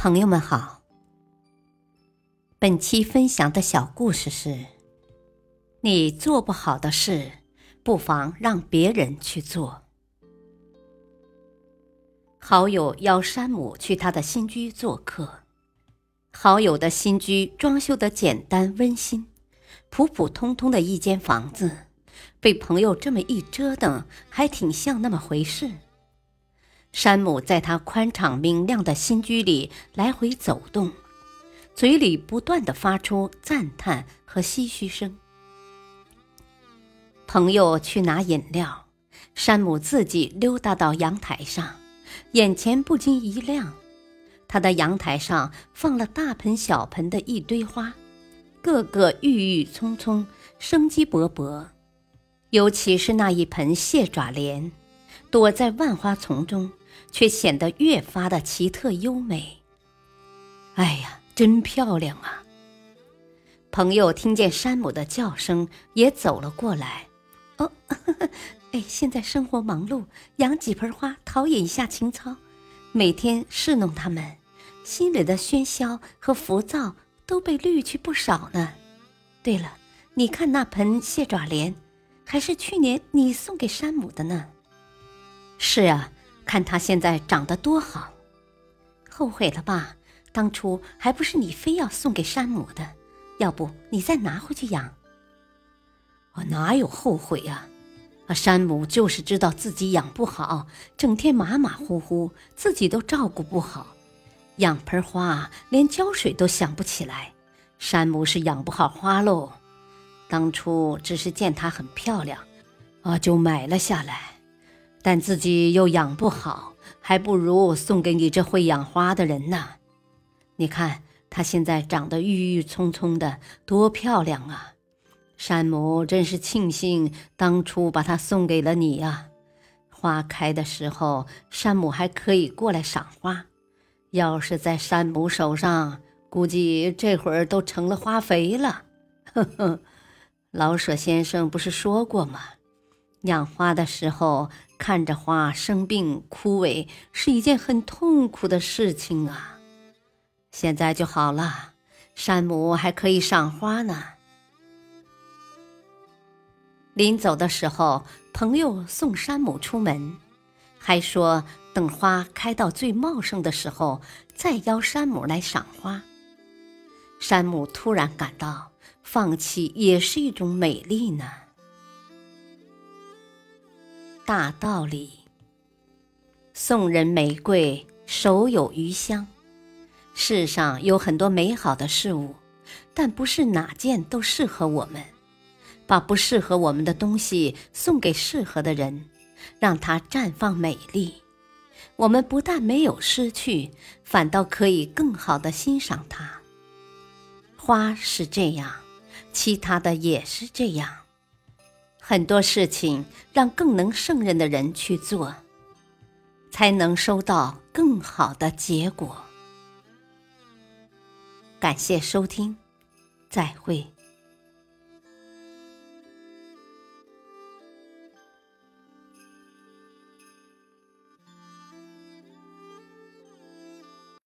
朋友们好，本期分享的小故事是：你做不好的事，不妨让别人去做。好友邀山姆去他的新居做客，好友的新居装修的简单温馨，普普通通的一间房子，被朋友这么一折腾，还挺像那么回事。山姆在他宽敞明亮的新居里来回走动，嘴里不断的发出赞叹和唏嘘声。朋友去拿饮料，山姆自己溜达到阳台上，眼前不禁一亮。他的阳台上放了大盆小盆的一堆花，个个郁郁葱葱，生机勃勃。尤其是那一盆蟹爪莲，躲在万花丛中。却显得越发的奇特优美。哎呀，真漂亮啊！朋友听见山姆的叫声，也走了过来。哦，哎，现在生活忙碌，养几盆花陶冶一下情操，每天侍弄它们，心里的喧嚣和浮躁都被滤去不少呢。对了，你看那盆蟹爪莲，还是去年你送给山姆的呢。是啊。看他现在长得多好，后悔了吧？当初还不是你非要送给山姆的，要不你再拿回去养。我哪有后悔呀？啊，山姆就是知道自己养不好，整天马马虎虎，自己都照顾不好，养盆花连浇水都想不起来。山姆是养不好花喽。当初只是见它很漂亮，啊，就买了下来。但自己又养不好，还不如送给你这会养花的人呢。你看它现在长得郁郁葱葱的，多漂亮啊！山姆真是庆幸当初把它送给了你呀。花开的时候，山姆还可以过来赏花。要是在山姆手上，估计这会儿都成了花肥了。呵呵，老舍先生不是说过吗？养花的时候。看着花生病枯萎是一件很痛苦的事情啊！现在就好了，山姆还可以赏花呢。临走的时候，朋友送山姆出门，还说等花开到最茂盛的时候再邀山姆来赏花。山姆突然感到，放弃也是一种美丽呢。大道理。送人玫瑰，手有余香。世上有很多美好的事物，但不是哪件都适合我们。把不适合我们的东西送给适合的人，让它绽放美丽。我们不但没有失去，反倒可以更好的欣赏它。花是这样，其他的也是这样。很多事情让更能胜任的人去做，才能收到更好的结果。感谢收听，再会。